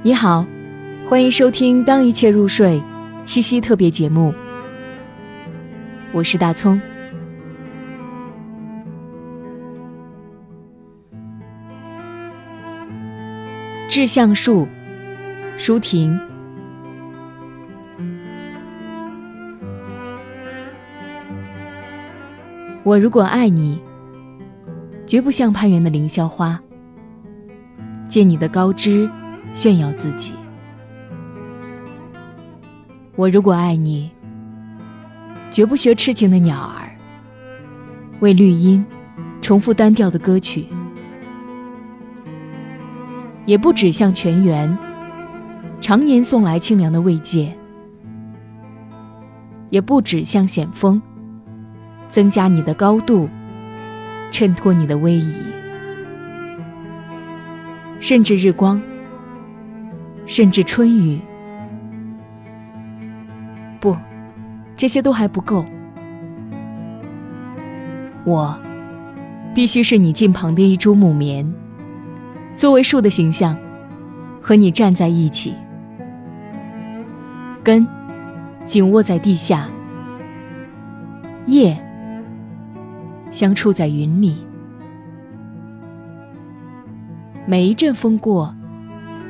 你好，欢迎收听《当一切入睡》七夕特别节目，我是大葱。志向树，舒婷。我如果爱你，绝不像攀援的凌霄花，借你的高枝。炫耀自己。我如果爱你，绝不学痴情的鸟儿，为绿荫重复单调的歌曲；也不指向泉源常年送来清凉的慰藉；也不指向险峰增加你的高度，衬托你的威仪；甚至日光。甚至春雨，不，这些都还不够。我必须是你近旁的一株木棉，作为树的形象，和你站在一起，根紧握在地下，叶相触在云里。每一阵风过。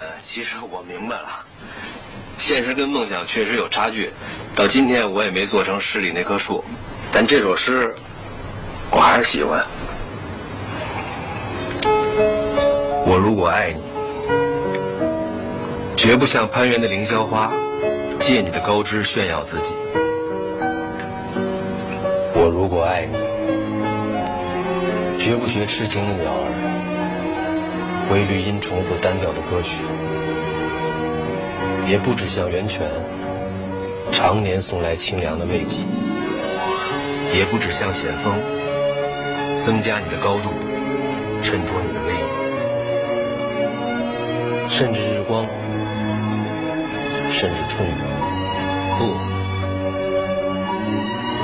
呃，其实我明白了，现实跟梦想确实有差距。到今天我也没做成诗里那棵树，但这首诗我还是喜欢。我如果爱你，绝不像攀援的凌霄花，借你的高枝炫耀自己。我如果爱你，绝不学痴情的鸟儿。为绿荫重复单调的歌曲，也不止向源泉常年送来清凉的慰藉，也不止向险峰增加你的高度，衬托你的威仪，甚至日光，甚至春雨，不，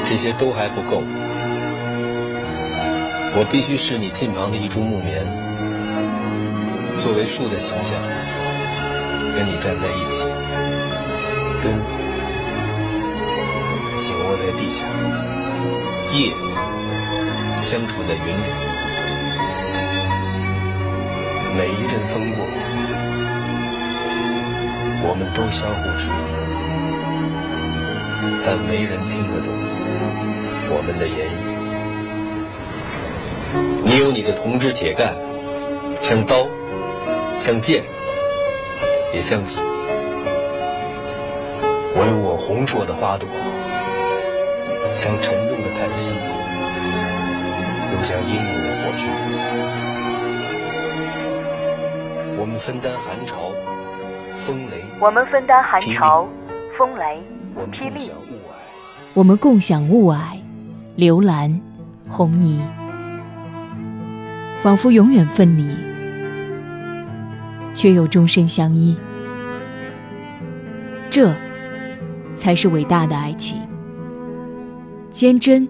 这些都还不够，我必须是你近旁的一株木棉。作为树的形象，跟你站在一起，根紧握在地下，叶相处在云里。每一阵风过，我们都相互致意，但没人听得懂我们的言语。你有你的铜枝铁干，像刀。像剑，也像戟。我有我红硕的花朵，像沉重的叹息，又像英勇的火炬。我们分担寒潮、风雷。我们分担寒潮、风雷、霹雳。我们共享雾霭、流岚、红泥，仿佛永远分离。却又终身相依，这才是伟大的爱情。坚贞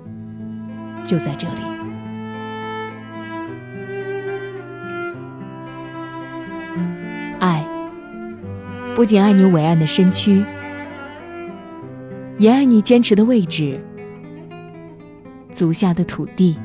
就在这里。爱不仅爱你伟岸的身躯，也爱你坚持的位置，足下的土地。